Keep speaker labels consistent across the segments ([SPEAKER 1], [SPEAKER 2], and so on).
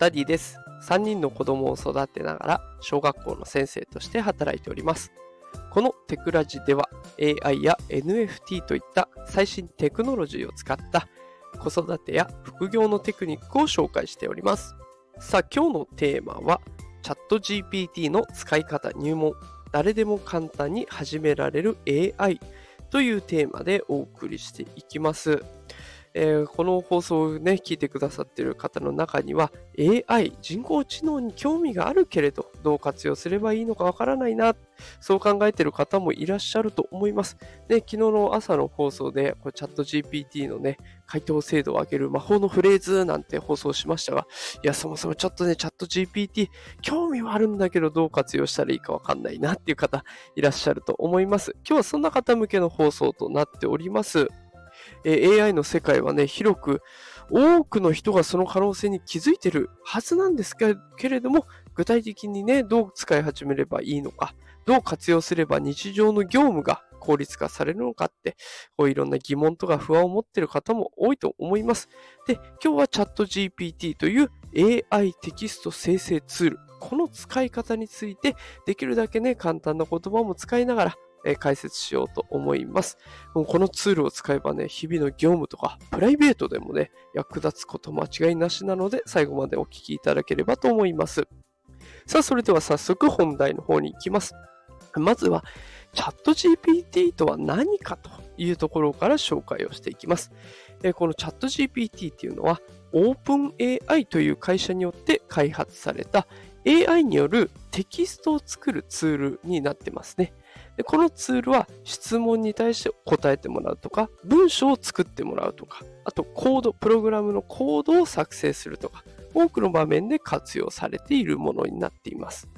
[SPEAKER 1] ダディです。3人の子供を育てながら小学校の先生として働いております。このテクラジでは AI や NFT といった最新テクノロジーを使った子育てや副業のテクニックを紹介しております。さあ今日のテーマはチャット GPT の使い方入門誰でも簡単に始められる AI というテーマでお送りしていきます。えー、この放送をね、聞いてくださっている方の中には AI、人工知能に興味があるけれど、どう活用すればいいのかわからないな、そう考えている方もいらっしゃると思います。で、昨日の朝の放送で、これチャット GPT のね、回答精度を上げる魔法のフレーズなんて放送しましたが、いや、そもそもちょっとね、チャット GPT、興味はあるんだけど、どう活用したらいいかわかんないなっていう方いらっしゃると思います。今日はそんな方向けの放送となっております。え AI の世界はね、広く多くの人がその可能性に気づいてるはずなんですけれども、具体的にね、どう使い始めればいいのか、どう活用すれば日常の業務が効率化されるのかって、こういろんな疑問とか不安を持ってる方も多いと思います。で、今日はチャット GPT という AI テキスト生成ツール、この使い方について、できるだけね、簡単な言葉も使いながら、え解説しようと思います。このツールを使えばね、日々の業務とかプライベートでもね、役立つこと間違いなしなので、最後までお聞きいただければと思います。さあ、それでは早速本題の方に行きます。まずは、チャット GPT とは何かというところから紹介をしていきます。このチャット GPT っていうのは、OpenAI という会社によって開発された AI によるテキストを作るツールになってますね。でこのツールは質問に対して答えてもらうとか、文章を作ってもらうとか、あとコード、プログラムのコードを作成するとか、多くの場面で活用されているものになっています。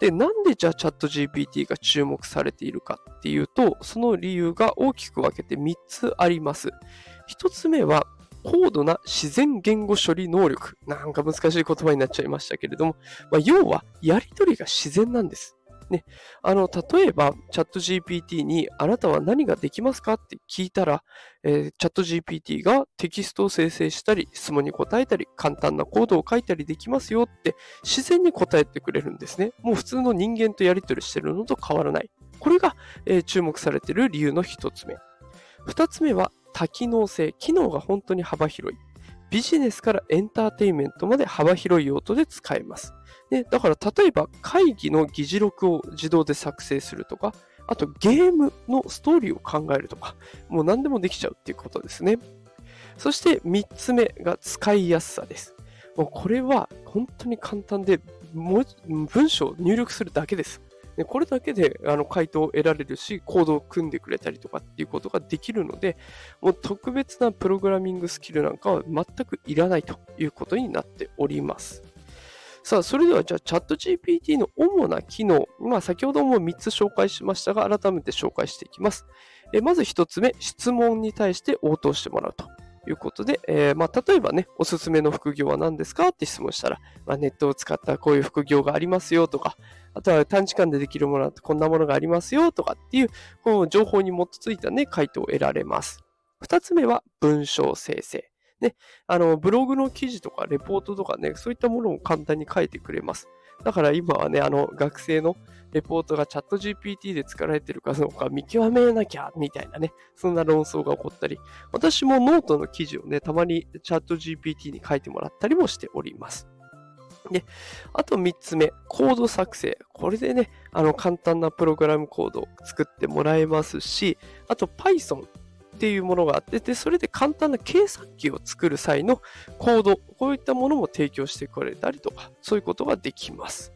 [SPEAKER 1] で、なんでじゃあチャット GPT が注目されているかっていうと、その理由が大きく分けて3つあります。1つ目は、高度な自然言語処理能力。なんか難しい言葉になっちゃいましたけれども、まあ、要はやりとりが自然なんです。ね、あの、例えば、チャット GPT に、あなたは何ができますかって聞いたら、えー、チャット GPT がテキストを生成したり、質問に答えたり、簡単なコードを書いたりできますよって、自然に答えてくれるんですね。もう普通の人間とやり取りしてるのと変わらない。これが、えー、注目されている理由の一つ目。二つ目は、多機能性。機能が本当に幅広い。ビジネスからエンターテインメントまで幅広い用途で使えます。でだから例えば会議の議事録を自動で作成するとか、あとゲームのストーリーを考えるとか、もう何でもできちゃうっていうことですね。そして3つ目が使いやすさです。もうこれは本当に簡単で、文章を入力するだけです。でこれだけであの回答を得られるし、コードを組んでくれたりとかっていうことができるので、もう特別なプログラミングスキルなんかは全くいらないということになっております。さあ、それではじゃあチャット GPT の主な機能、まあ先ほども3つ紹介しましたが、改めて紹介していきます。えまず1つ目、質問に対して応答してもらうと。いうことで、えー、まあ、例えばね、おすすめの副業は何ですか？って質問したら、まあ、ネットを使ったこういう副業がありますよとか、あとは短時間でできるものはこんなものがありますよとかっていう、この情報に基づいたね、回答を得られます。二つ目は文章生成。ね、あの、ブログの記事とかレポートとかね、そういったものを簡単に書いてくれます。だから今はね、あの、学生のレポートがチャット GPT で作られてるかどうか見極めなきゃ、みたいなね、そんな論争が起こったり、私もノートの記事をね、たまにチャット GPT に書いてもらったりもしております。で、あと3つ目、コード作成。これでね、あの、簡単なプログラムコードを作ってもらえますし、あと Python っていうものがあって、で、それで簡単な計算機を作る際のコード、こういったものも提供してくれたりとか、そういうことができます。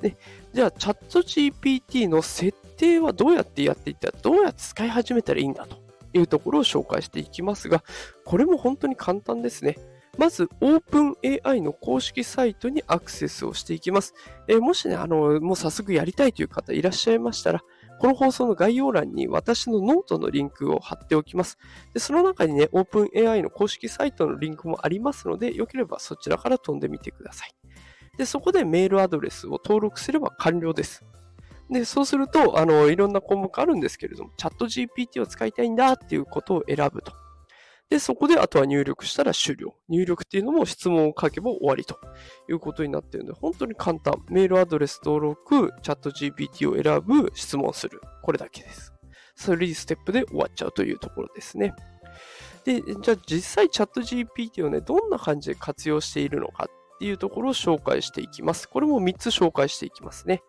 [SPEAKER 1] で、じゃあ、チャット GPT の設定はどうやってやっていったら、どうやって使い始めたらいいんだというところを紹介していきますが、これも本当に簡単ですね。まず、OpenAI の公式サイトにアクセスをしていきます。えー、もしね、あの、もう早速やりたいという方いらっしゃいましたら、この放送の概要欄に私のノートのリンクを貼っておきます。でその中にね、OpenAI の公式サイトのリンクもありますので、よければそちらから飛んでみてください。で、そこでメールアドレスを登録すれば完了です。で、そうすると、あの、いろんな項目あるんですけれども、チャット GPT を使いたいんだっていうことを選ぶと。で、そこであとは入力したら終了。入力っていうのも質問を書けば終わりということになっているので、本当に簡単。メールアドレス登録、チャット GPT を選ぶ、質問する。これだけです。3ステップで終わっちゃうというところですね。で、じゃあ実際チャット GPT をね、どんな感じで活用しているのかっていうところを紹介していきます。これも3つ紹介していきますね。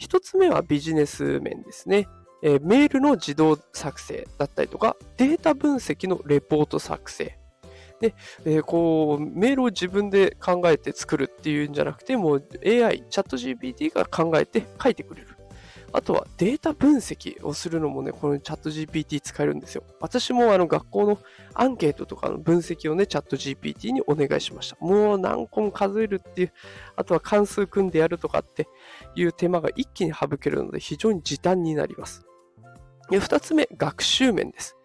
[SPEAKER 1] 1つ目はビジネス面ですね。えー、メールの自動作成だったりとか、データ分析のレポート作成。で、えー、こう、メールを自分で考えて作るっていうんじゃなくて、もう AI、チャット GPT が考えて書いてくれる。あとはデータ分析をするのもね、このチャット GPT 使えるんですよ。私もあの学校のアンケートとかの分析をね、チャット GPT にお願いしました。もう何個も数えるっていう、あとは関数組んでやるとかっていう手間が一気に省けるので非常に時短になります。で、二つ目、学習面です。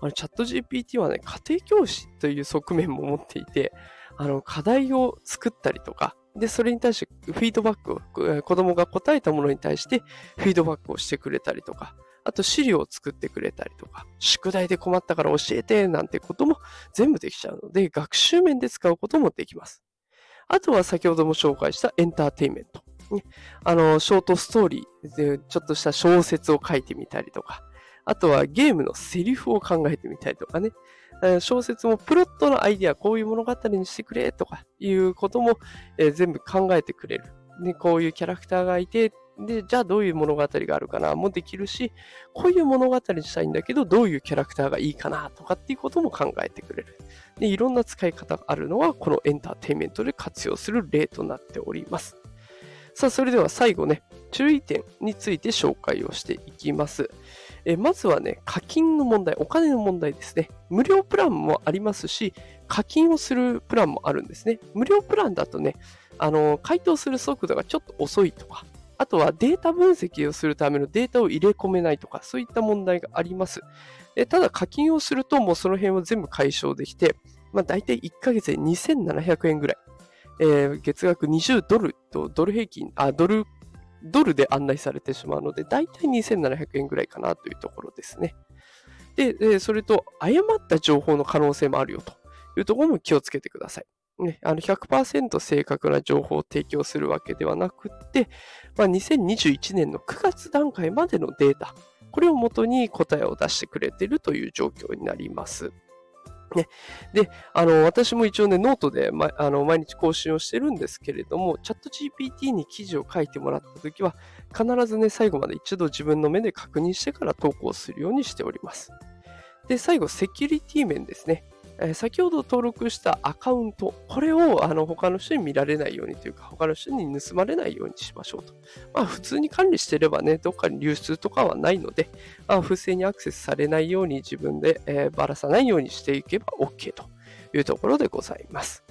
[SPEAKER 1] あのチャット GPT はね、家庭教師という側面も持っていて、あの、課題を作ったりとか、で、それに対してフィードバックを、子供が答えたものに対してフィードバックをしてくれたりとか、あと資料を作ってくれたりとか、宿題で困ったから教えてなんてことも全部できちゃうので、学習面で使うこともできます。あとは先ほども紹介したエンターテインメント。あの、ショートストーリーでちょっとした小説を書いてみたりとか、あとはゲームのセリフを考えてみたりとかね。小説もプロットのアイディア、こういう物語にしてくれとかいうことも、えー、全部考えてくれる。で、こういうキャラクターがいて、で、じゃあどういう物語があるかなもできるし、こういう物語にしたいんだけど、どういうキャラクターがいいかなとかっていうことも考えてくれる。で、いろんな使い方があるのは、このエンターテインメントで活用する例となっております。さあ、それでは最後ね、注意点について紹介をしていきます。えまずはね、課金の問題、お金の問題ですね。無料プランもありますし、課金をするプランもあるんですね。無料プランだとね、あの、回答する速度がちょっと遅いとか、あとはデータ分析をするためのデータを入れ込めないとか、そういった問題があります。でただ課金をするともうその辺を全部解消できて、まあ大体1ヶ月で2700円ぐらい。えー、月額20ドルとドル平均、あ、ドルドルで案内されてしまうので、だいたい2700円ぐらいかなというところですね。で、それと、誤った情報の可能性もあるよというところも気をつけてください。ね、あの100%正確な情報を提供するわけではなくて、まあ、2021年の9月段階までのデータ、これをもとに答えを出してくれているという状況になります。ね。で、あの、私も一応ね、ノートで、ま、あの毎日更新をしてるんですけれども、チャット GPT に記事を書いてもらったときは、必ずね、最後まで一度自分の目で確認してから投稿するようにしております。で、最後、セキュリティ面ですね。え先ほど登録したアカウント、これをあの他の人に見られないようにというか、他の人に盗まれないようにしましょうと。まあ、普通に管理してればね、どっかに流出とかはないので、まあ、不正にアクセスされないように自分で、えー、ばらさないようにしていけば OK というところでございます。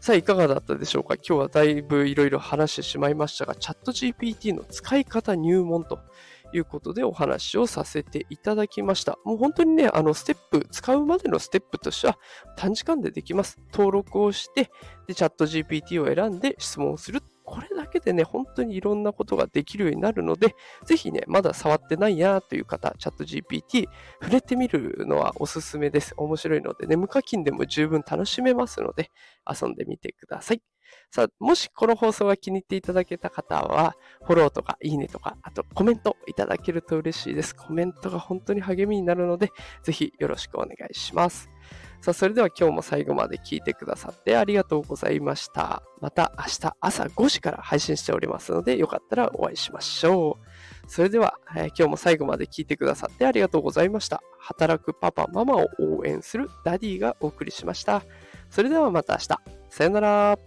[SPEAKER 1] さあ、いかがだったでしょうか？今日はだいぶいろいろ話してしまいましたが、チャット GPT の使い方入門ということでお話をさせていただきました。もう本当にね、あの、ステップ、使うまでのステップとしては短時間でできます。登録をして、で、チャット GPT を選んで質問をする。これだけでね、本当にいろんなことができるようになるので、ぜひね、まだ触ってないやという方、チャット GPT 触れてみるのはおすすめです。面白いのでね、無課金でも十分楽しめますので、遊んでみてください。さあ、もしこの放送が気に入っていただけた方は、フォローとかいいねとか、あとコメントいただけると嬉しいです。コメントが本当に励みになるので、ぜひよろしくお願いします。さあ、それでは今日も最後まで聞いてくださってありがとうございました。また明日朝5時から配信しておりますので、よかったらお会いしましょう。それでは、えー、今日も最後まで聞いてくださってありがとうございました。働くパパ、ママを応援するダディがお送りしました。それではまた明日。さよなら。